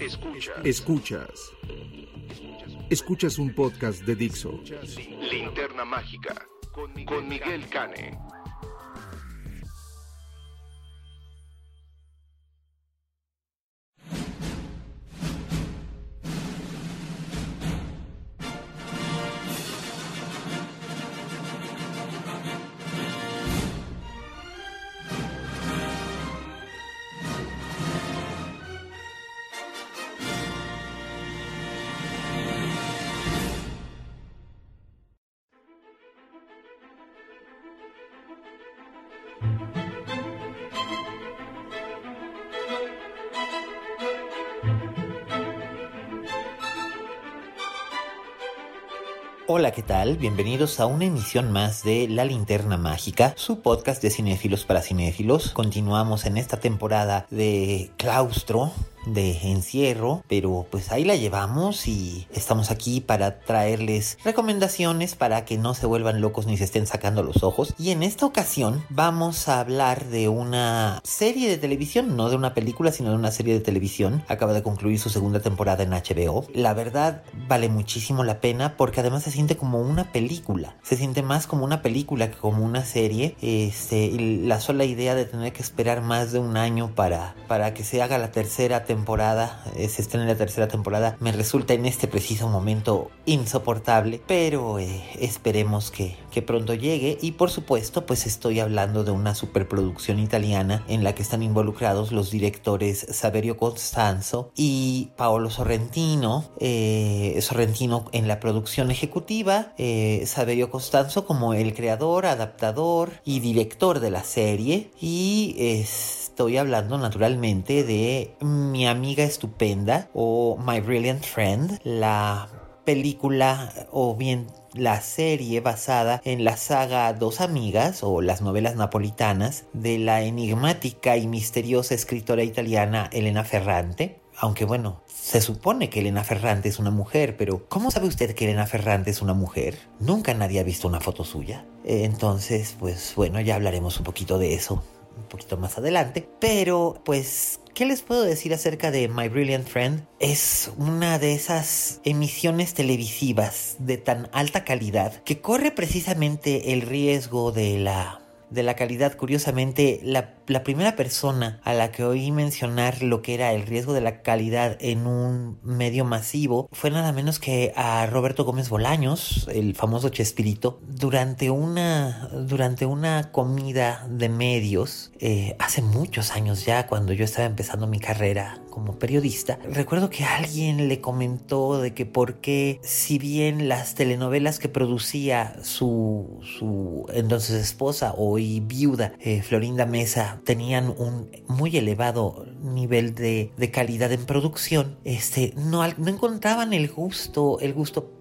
Escuchas. Escuchas. Escuchas un podcast de Dixo. Linterna Mágica con Miguel Cane. Hola, ¿qué tal? Bienvenidos a una emisión más de La Linterna Mágica, su podcast de cinéfilos para cinéfilos. Continuamos en esta temporada de claustro, de encierro, pero pues ahí la llevamos y estamos aquí para traerles recomendaciones para que no se vuelvan locos ni se estén sacando los ojos. Y en esta ocasión vamos a hablar de una serie de televisión, no de una película, sino de una serie de televisión. Acaba de concluir su segunda temporada en HBO. La verdad vale muchísimo la pena porque además se siente como una película. Se siente más como una película que como una serie. Este, la sola idea de tener que esperar más de un año para, para que se haga la tercera temporada, eh, se estrene la tercera temporada, me resulta en este preciso momento insoportable, pero eh, esperemos que, que pronto llegue y por supuesto pues estoy hablando de una superproducción italiana en la que están involucrados los directores Saverio Costanzo y Paolo Sorrentino, eh, Sorrentino en la producción ejecutiva, eh, Saverio Costanzo como el creador, adaptador y director de la serie. Y estoy hablando naturalmente de mi amiga estupenda o My Brilliant Friend, la película o bien la serie basada en la saga Dos Amigas o las novelas napolitanas de la enigmática y misteriosa escritora italiana Elena Ferrante. Aunque bueno, se supone que Elena Ferrante es una mujer, pero ¿cómo sabe usted que Elena Ferrante es una mujer? Nunca nadie ha visto una foto suya. Entonces, pues bueno, ya hablaremos un poquito de eso un poquito más adelante. Pero, pues, ¿qué les puedo decir acerca de My Brilliant Friend? Es una de esas emisiones televisivas de tan alta calidad que corre precisamente el riesgo de la de la calidad. Curiosamente, la, la, primera persona a la que oí mencionar lo que era el riesgo de la calidad en un medio masivo fue nada menos que a Roberto Gómez Bolaños, el famoso Chespirito, durante una, durante una comida de medios eh, hace muchos años ya, cuando yo estaba empezando mi carrera como periodista, recuerdo que alguien le comentó de que por qué, si bien las telenovelas que producía su, su entonces esposa o y viuda eh, Florinda Mesa tenían un muy elevado nivel de, de calidad en producción, este, no, no encontraban el gusto, el gusto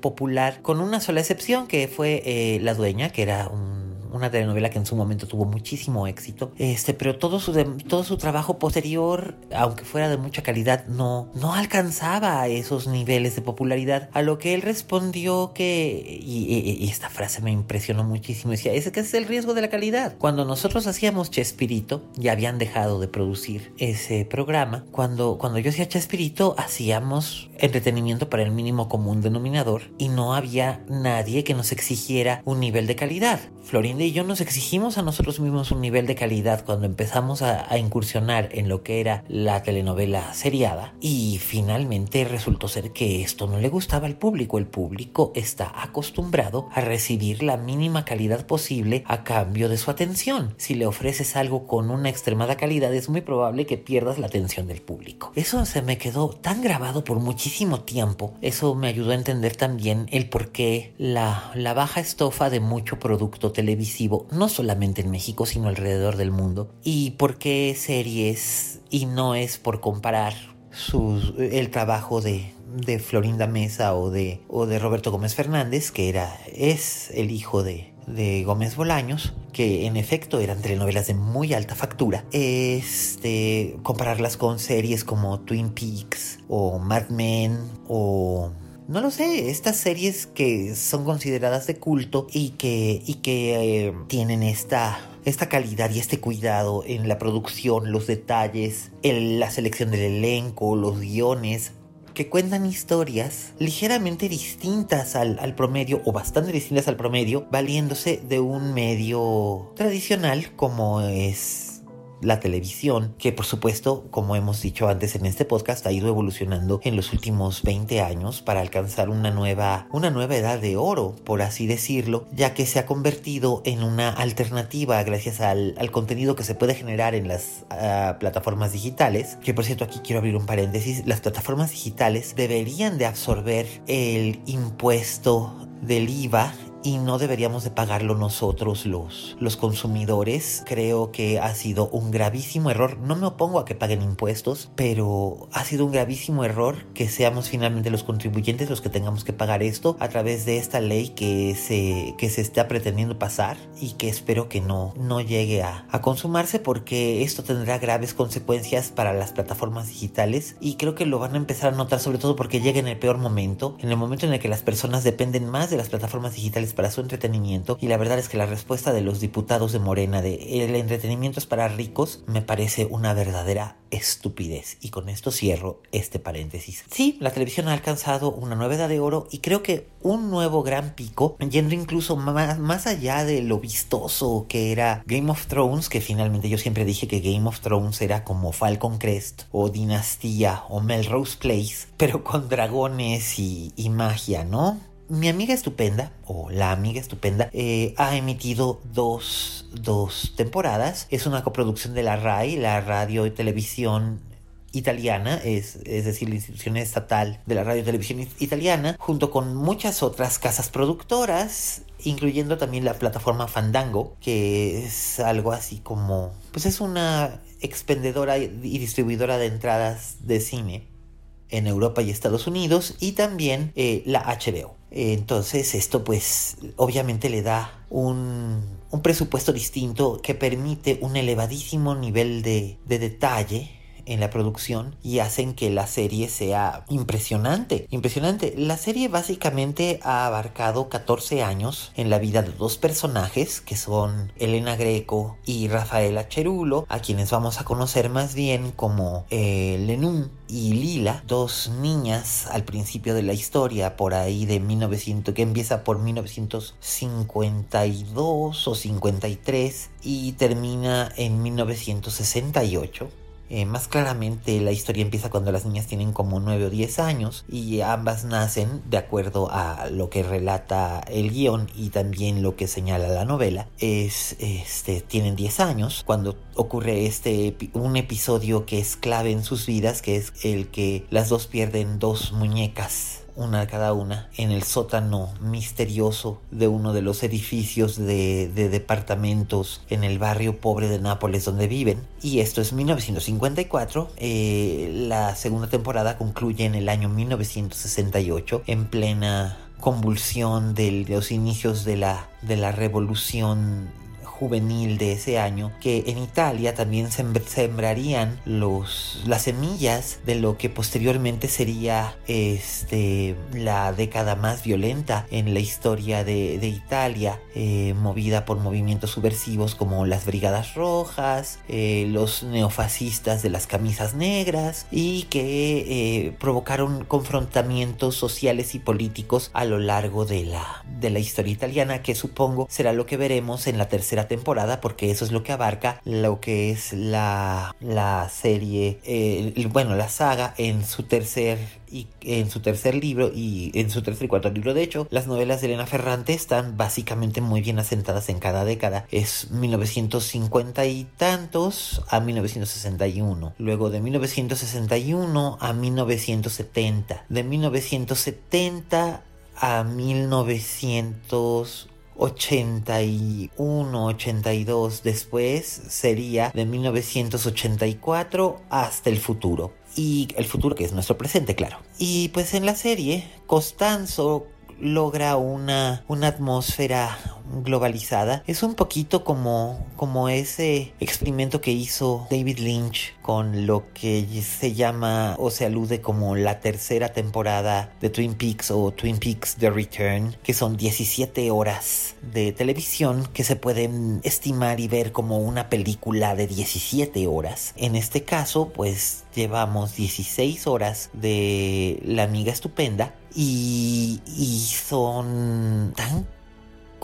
popular, con una sola excepción que fue eh, La Dueña, que era un una telenovela que en su momento tuvo muchísimo éxito. Este, pero todo su, todo su trabajo posterior, aunque fuera de mucha calidad, no, no alcanzaba esos niveles de popularidad. A lo que él respondió que, y, esta frase me impresionó muchísimo, decía, ese que es el riesgo de la calidad. Cuando nosotros hacíamos Chespirito, ya habían dejado de producir ese programa. Cuando, cuando yo hacía Chespirito, hacíamos entretenimiento para el mínimo común denominador y no había nadie que nos exigiera un nivel de calidad. Florinda y yo nos exigimos a nosotros mismos un nivel de calidad cuando empezamos a, incursionar en lo que era la telenovela seriada y finalmente resultó ser que esto no le gustaba al público. El público está acostumbrado a recibir la mínima calidad posible a cambio de su atención. Si le ofreces algo con una extremada calidad es muy probable que pierdas la atención del público. Eso se me quedó tan grabado por muchísimo tiempo. Eso me ayudó a entender también el por qué la, la baja estofa de mucho producto televisivo no solamente en México, sino alrededor del mundo. ¿Y por qué series? Y no es por comparar el trabajo de, de Florinda Mesa o de, o de Roberto Gómez Fernández, que era, es el hijo de, de Gómez Bolaños, que en efecto eran telenovelas de muy alta factura, este, compararlas con series como Twin Peaks o Mad Men o no lo sé, estas series que son consideradas de culto y que, y que eh, tienen esta, esta calidad y este cuidado en la producción, los detalles, la selección del elenco, los guiones, que cuentan historias ligeramente distintas al, al, promedio o bastante distintas al promedio, valiéndose de un medio tradicional como es la televisión, que por supuesto, como hemos dicho antes en este podcast, ha ido evolucionando en los últimos 20 años para alcanzar una nueva, una nueva edad de oro, por así decirlo, ya que se ha convertido en una alternativa gracias al, contenido que se puede generar en las ah, plataformas digitales, que por cierto aquí quiero abrir un paréntesis, las plataformas digitales deberían de absorber el impuesto del IVA y no deberíamos de pagarlo nosotros los, los consumidores. Creo que ha sido un gravísimo error. No me opongo a que paguen impuestos, pero ha sido un gravísimo error que seamos finalmente los contribuyentes los que tengamos que pagar esto a través de esta ley que se, que se está pretendiendo pasar y que espero que no, no llegue a, a consumarse porque esto tendrá graves consecuencias para las plataformas digitales y creo que lo van a empezar a notar sobre todo porque llega en el peor momento, en el momento en el que las personas dependen más de las plataformas digitales para su entretenimiento y la verdad es que la respuesta de los diputados de Morena de el entretenimiento es para ricos me parece una verdadera estupidez. Y con esto cierro este paréntesis. Sí, la televisión ha alcanzado una nueva edad de oro y creo que un nuevo gran pico, yendo incluso más, más allá de lo vistoso que era Game of Thrones, que finalmente yo siempre dije que Game of Thrones era como Falcon Crest o Dinastía o Melrose Place, pero con dragones y, y magia, ¿no? Mi amiga estupenda, o la amiga estupenda, eh, ha emitido dos, dos temporadas. Es una coproducción de la RAI, la radio y televisión italiana, es, es, decir, la institución estatal de la radio y televisión italiana, junto con muchas otras casas productoras, incluyendo también la plataforma Fandango, que es algo así como, pues es una expendedora y distribuidora de entradas de cine en Europa y Estados Unidos y también eh, la HBO. Entonces esto pues obviamente le da un, un, presupuesto distinto que permite un elevadísimo nivel de, de detalle en la producción y hacen que la serie sea impresionante. Impresionante. La serie básicamente ha abarcado 14 años en la vida de dos personajes que son Elena Greco y Rafaela Cherulo, a quienes vamos a conocer más bien como eh, y Lila, dos niñas al principio de la historia, por ahí de 1900, que empieza por 1952 o 53 y termina en 1968. Eh, más claramente la historia empieza cuando las niñas tienen como 9 o 10 años y ambas nacen de acuerdo a lo que relata el guion y también lo que señala la novela. Es, este, tienen 10 años cuando ocurre este un episodio que es clave en sus vidas, que es el que las dos pierden dos muñecas una cada una, en el sótano misterioso de uno de los edificios de, departamentos en el barrio pobre de Nápoles donde viven. Y esto es 1954. Eh, la segunda temporada concluye en el año 1968, en plena convulsión de los inicios de la, de la revolución juvenil de ese año que en Italia también sembrarían los, las semillas de lo que posteriormente sería este, la década más violenta en la historia de, Italia, eh, movida por movimientos subversivos como las Brigadas Rojas, eh, los neofascistas de las camisas negras y que eh, provocaron confrontamientos sociales y políticos a lo largo de la, de la historia italiana que supongo será lo que veremos en la tercera temporada porque eso es lo que abarca lo que es la, la serie, eh, bueno, la saga en su tercer y en su tercer libro y en su tercer y cuarto libro. De hecho, las novelas de Elena Ferrante están básicamente muy bien asentadas en cada década. Es 1950 y tantos a 1961. Luego de 1961 a 1970. De 1970 a 1900 81, 82 después sería de 1984 hasta el futuro. Y el futuro que es nuestro presente, claro. Y pues en la serie, Costanzo logra una, una atmósfera globalizada. Es un poquito como, como ese experimento que hizo David Lynch con lo que se llama o se alude como la tercera temporada de Twin Peaks o Twin Peaks The Return, que son 17 horas de televisión que se pueden estimar y ver como una película de 17 horas. En este caso, pues llevamos 16 horas de La amiga estupenda y, y son tan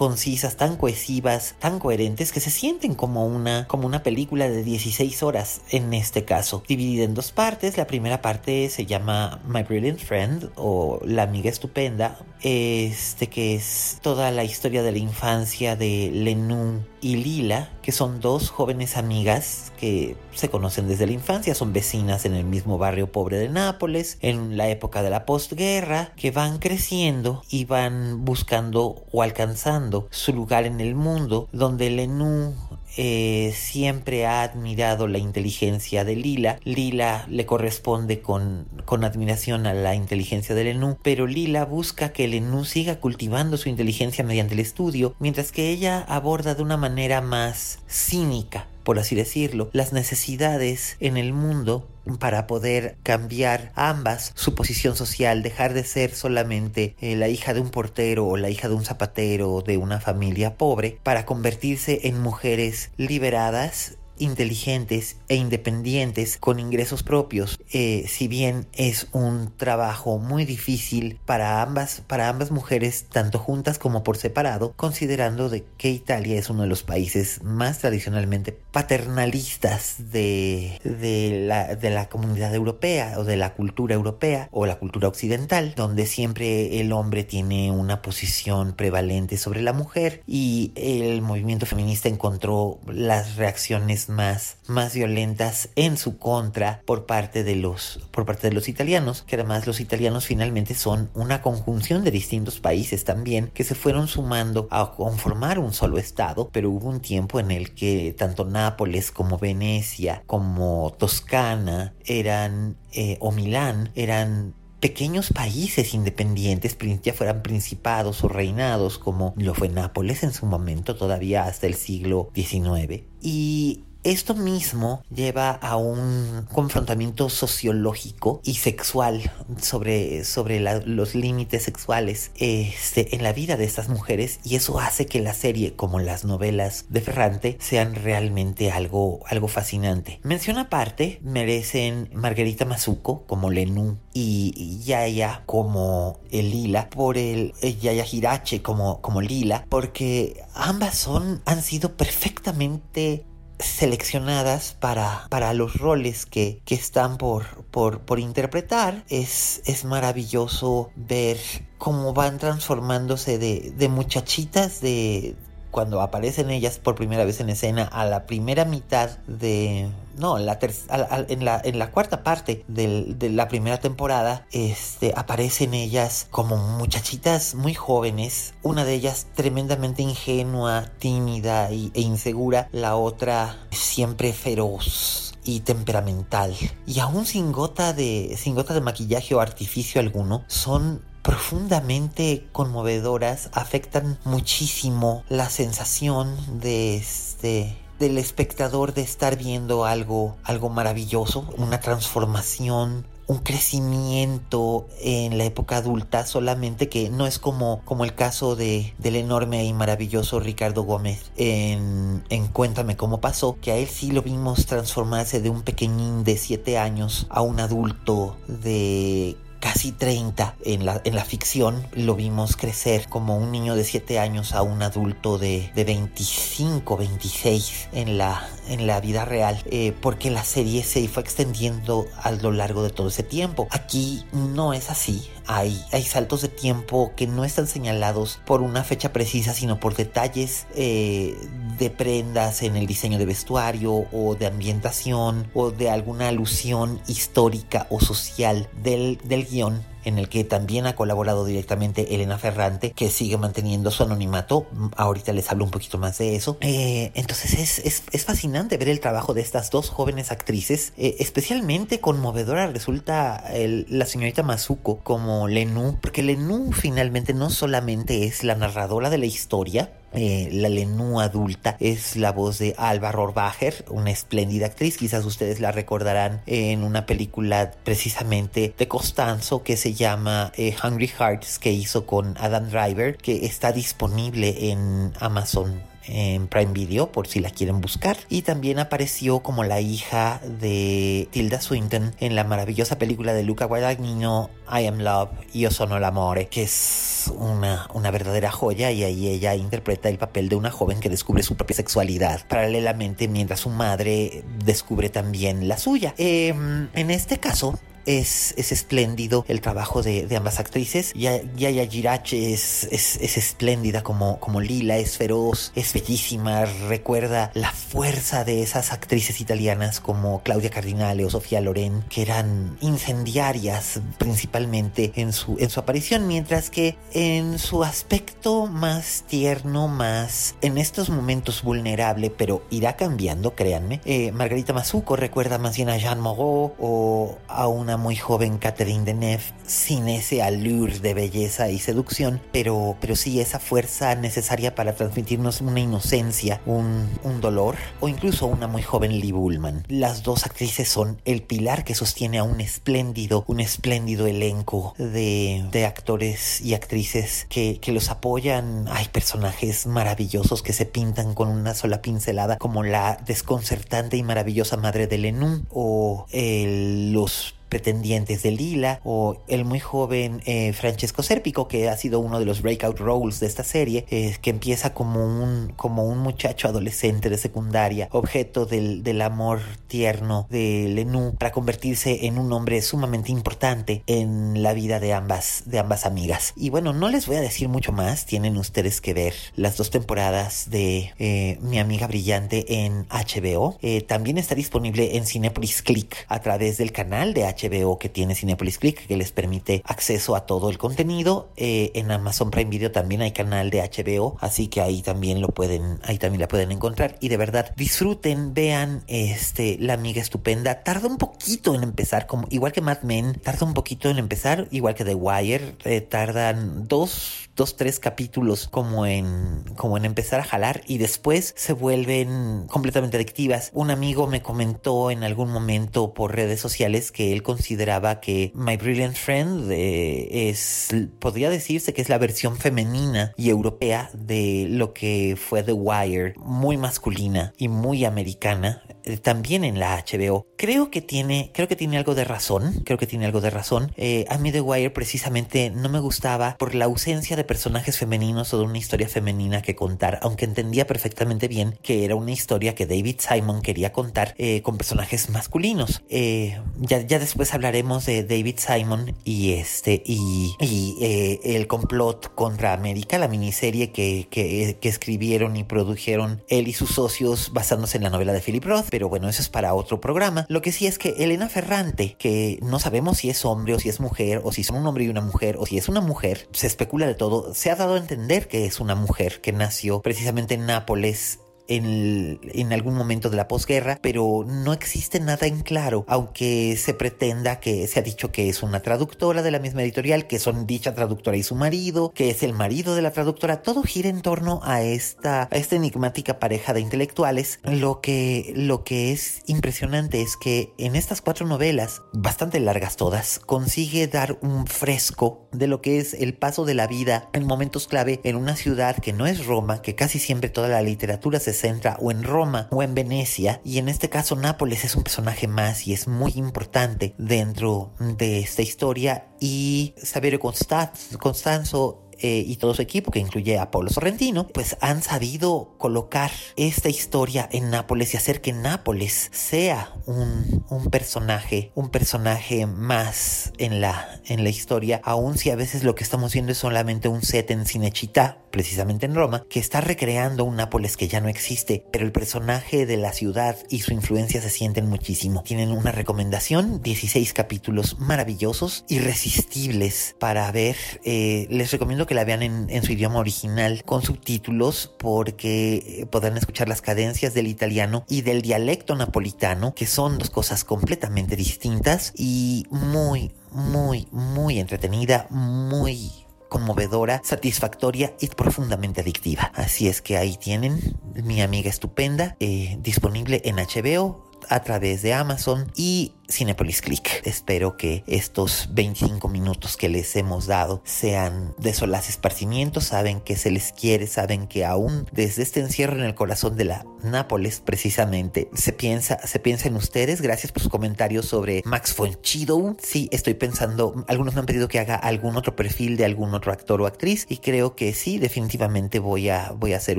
concisas, tan cohesivas, tan coherentes que se sienten como una, como una película de 16 horas en este caso, dividida en dos partes. La primera parte se llama My Brilliant Friend o La amiga estupenda, este que es toda la historia de la infancia de Lenú y Lila, que son dos jóvenes amigas que se conocen desde la infancia, son vecinas en el mismo barrio pobre de Nápoles, en la época de la postguerra, que van creciendo y van buscando o alcanzando su lugar en el mundo, donde Lenú eh, siempre ha admirado la inteligencia de Lila. Lila le corresponde con, con admiración a la inteligencia de Lenú, pero Lila busca que Lenú siga cultivando su inteligencia mediante el estudio, mientras que ella aborda de una manera más cínica por así decirlo, las necesidades en el mundo para poder cambiar ambas su posición social, dejar de ser solamente eh, la hija de un portero o la hija de un zapatero de una familia pobre, para convertirse en mujeres liberadas inteligentes e independientes con ingresos propios. Eh, si bien es un trabajo muy difícil para ambas, para ambas mujeres, tanto juntas como por separado, considerando de que Italia es uno de los países más tradicionalmente paternalistas de, de, la, de la comunidad europea o de la cultura europea o la cultura occidental, donde siempre el hombre tiene una posición prevalente sobre la mujer y el movimiento feminista encontró las reacciones más, más violentas en su contra por parte de los por parte de los italianos que además los italianos finalmente son una conjunción de distintos países también que se fueron sumando a conformar un solo estado pero hubo un tiempo en el que tanto Nápoles como Venecia como Toscana eran eh, o Milán eran pequeños países independientes, ya fueran principados o reinados, como lo fue Nápoles en su momento, todavía hasta el siglo XIX. Y esto mismo lleva a un confrontamiento sociológico y sexual sobre, sobre los límites sexuales este, en la vida de estas mujeres y eso hace que la serie, como las novelas de Ferrante, sean realmente algo, algo fascinante. Mención aparte merecen Margarita Mazuco como Lenú y Yaya como Lila, por el Yaya Hirache como, como Lila, porque ambas son, han sido perfectamente seleccionadas para, para los roles que, están por, por, interpretar. Es, es maravilloso ver cómo van transformándose de, de muchachitas de cuando aparecen ellas por primera vez en escena a la primera mitad de no en la, en la, en la cuarta parte de la primera temporada este aparecen ellas como muchachitas muy jóvenes una de ellas tremendamente ingenua tímida e insegura la otra siempre feroz y temperamental. Y aún sin gota de sin gota de maquillaje o artificio alguno son profundamente conmovedoras, afectan muchísimo la sensación de este del espectador de estar viendo algo algo maravilloso, una transformación un crecimiento en la época adulta, solamente que no es como, como el caso de, del enorme y maravilloso Ricardo Gómez en, en Cuéntame cómo pasó, que a él sí lo vimos transformarse de un pequeñín de 7 años a un adulto de casi 30 en la, en la ficción, lo vimos crecer como un niño de 7 años a un adulto de, de 25, 26 en la, en la vida real, eh, porque la serie se fue extendiendo a lo largo de todo ese tiempo. Aquí no es así. Hay, saltos de tiempo que no están señalados por una fecha precisa, sino por detalles eh, de prendas en el diseño de vestuario o de ambientación o de alguna alusión histórica o social del, del guion en el que también ha colaborado directamente Elena Ferrante, que sigue manteniendo su anonimato. Ahorita les hablo un poquito más de eso. Eh, entonces es, es, fascinante ver el trabajo de estas dos jóvenes actrices. Eh, especialmente conmovedora resulta la señorita Mazuko como Lenú, porque Lenú finalmente no solamente es la narradora de la historia, eh, la Lenú adulta es la voz de Alba Rohrbacher, una espléndida actriz. Quizás ustedes la recordarán en una película precisamente de Costanzo que se llama eh, Hungry Hearts que hizo con Adam Driver, que está disponible en Amazon en Prime Video por si la quieren buscar. Y también apareció como la hija de Tilda Swinton en la maravillosa película de Luca Guadagnino I Am Love, Io Sono l'Amore, que es una, una verdadera joya y ahí ella interpreta el papel de una joven que descubre su propia sexualidad paralelamente mientras su madre descubre también la suya. Em, en este caso, es, es espléndido el trabajo de, de ambas actrices. Yaya Girache es, es, es, espléndida como, como Lila, es feroz, es bellísima, recuerda la fuerza de esas actrices italianas como Claudia Cardinale o Sofía Loren, que eran incendiarias principalmente en su, en su aparición, mientras que en su aspecto más tierno, más en estos momentos vulnerable, pero irá cambiando, créanme. Eh, Margarita Mazuco recuerda más bien a Jean Moreau o a una muy joven Catherine Deneuve sin ese allure de belleza y seducción, pero, pero sí esa fuerza necesaria para transmitirnos una inocencia, un, un dolor o incluso una muy joven Lee Bullman. Las dos actrices son el pilar que sostiene a un espléndido, un espléndido elenco de, de actores y actrices que, que los apoyan. Hay personajes maravillosos que se pintan con una sola pincelada, como la desconcertante y maravillosa madre de Lenú o los pretendientes de Lila o el muy joven eh, Francesco Serpico que ha sido uno de los breakout roles de esta serie eh, que empieza como un como un muchacho adolescente de secundaria objeto del, del amor tierno de Lenú para convertirse en un hombre sumamente importante en la vida de ambas de ambas amigas. Y bueno no les voy a decir mucho más. Tienen ustedes que ver las dos temporadas de eh, mi amiga brillante en HBO también está disponible en Cinepolis Click a través del canal de HBO HBO que tiene Cinepolis Click que les permite acceso a todo el contenido. Eh, en Amazon Prime Video también hay canal de HBO, así que ahí también lo pueden, ahí también la pueden encontrar. Y de verdad, disfruten, vean este La Amiga Estupenda. Tarda un poquito en empezar, como igual que Mad Men, tarda un poquito en empezar, igual que The Wire, eh, tardan dos dos, tres capítulos como en, como en empezar a jalar y después se vuelven completamente adictivas. Un amigo me comentó en algún momento por redes sociales que él consideraba que My Brilliant Friend eh, es, podría decirse que es la versión femenina y europea de lo que fue The Wire, muy masculina y muy americana, también en la HBO. Creo que tiene, creo que tiene algo de razón, creo que tiene algo de razón. Eh, a mí The Wire precisamente no me gustaba por la ausencia de personajes femeninos o de una historia femenina que contar, aunque entendía perfectamente bien que era una historia que David Simon quería contar eh, con personajes masculinos. Eh, ya, ya después hablaremos de David Simon y este y, y eh, el complot contra América, la miniserie que, que escribieron y produjeron él y sus socios basándose en la novela de Philip Roth, pero bueno, eso es para otro programa. Lo que sí es que Elena Ferrante, que no sabemos si es hombre o si es mujer, o si son un hombre y una mujer, o si es una mujer, se especula de todo se ha dado a entender que es una mujer que nació precisamente en Nápoles en, algún momento de la posguerra, pero no existe nada en claro, aunque se pretenda que se ha dicho que es una traductora de la misma editorial, que son dicha traductora y su marido, que es el marido de la traductora, todo gira en torno a esta, a esta enigmática pareja de intelectuales. Lo que, lo que es impresionante es que en estas cuatro novelas, bastante largas todas, consigue dar un fresco de lo que es el paso de la vida en momentos clave en una ciudad que no es Roma, que casi siempre toda la literatura se centra o en Roma o en Venecia y en este caso Nápoles es un personaje más y es muy importante dentro de esta historia y Saverio Constanzo eh, y todo su equipo, que incluye a Pablo Sorrentino, pues han sabido colocar esta historia en Nápoles y hacer que Nápoles sea un, un personaje, un personaje más en la, en la historia, aun si a veces lo que estamos viendo es solamente un set en Cinechita, precisamente en Roma, que está recreando un Nápoles que ya no existe, pero el personaje de la ciudad y su influencia se sienten muchísimo. Tienen una recomendación, 16 capítulos maravillosos, irresistibles para ver. Eh, les recomiendo que la vean en, su idioma original con subtítulos porque podrán escuchar las cadencias del italiano y del dialecto napolitano, que son dos cosas completamente distintas y muy, muy, muy entretenida, muy conmovedora, satisfactoria y profundamente adictiva. Así es que ahí tienen mi amiga estupenda, eh, disponible en HBO a través de Amazon y Cinepolis Click. Espero que estos 25 minutos que les hemos dado sean de solaz esparcimiento. Saben que se les quiere, saben que aún desde este encierro en el corazón de la Nápoles, precisamente, se piensa, se piensa en ustedes. Gracias por sus comentarios sobre Max von Sydow. Sí, estoy pensando, algunos me han pedido que haga algún otro perfil de algún otro actor o actriz y creo que sí, definitivamente voy a, voy a hacer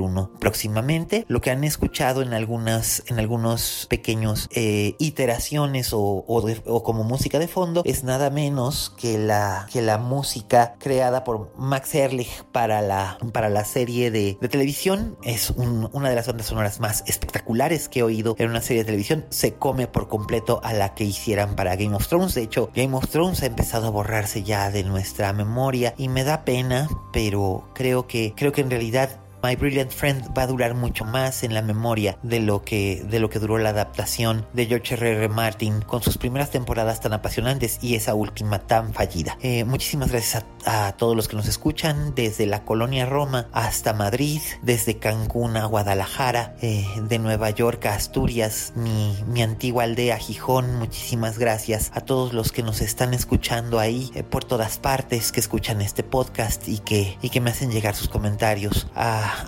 uno próximamente. Lo que han escuchado en algunas, en algunos pequeños eh, iteraciones o como música de fondo es nada menos que la, que la música creada por Max Ehrlich para la, para la serie de, televisión. Es una de las bandas sonoras más espectaculares que he oído en una serie de televisión. Se come por completo a la que hicieran para Game of Thrones. De hecho, Game of Thrones ha empezado a borrarse ya de nuestra memoria y me da pena, pero creo que, creo que en realidad My Brilliant Friend va a durar mucho más en la memoria de lo que, de lo que duró la adaptación de George R. Martin con sus primeras temporadas tan apasionantes y esa última tan fallida. Eh, muchísimas gracias a, todos los que nos escuchan desde la colonia Roma hasta Madrid, desde Cancún a Guadalajara, eh, de Nueva York a Asturias, mi, mi, antigua aldea Gijón. Muchísimas gracias a todos los que nos están escuchando ahí eh, por todas partes, que escuchan este podcast y que, y que me hacen llegar sus comentarios.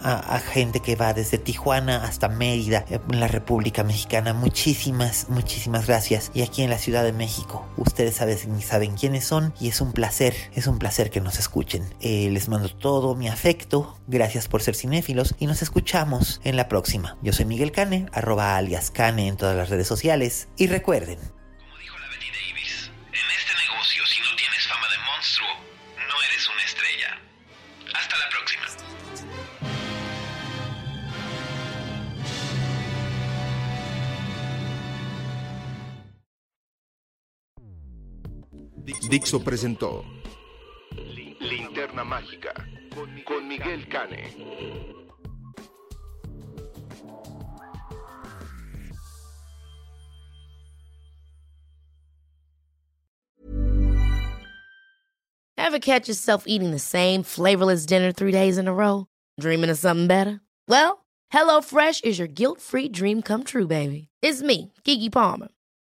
A gente que va desde Tijuana hasta Mérida, en la República Mexicana. Muchísimas, muchísimas gracias. Y aquí en la Ciudad de México, ustedes saben, saben quiénes son y es un placer, es un placer que nos escuchen. Eh, les mando todo mi afecto, gracias por ser cinéfilos y nos escuchamos en la próxima. Yo soy Miguel Cane, arroba alias Cane en todas las redes sociales y recuerden, Dixo presentó Linterna Mágica con Miguel Cane. Ever catch yourself eating the same flavorless dinner three days in a row? Dreaming of something better? Well, HelloFresh is your guilt-free dream come true, baby. It's me, Kiki Palmer.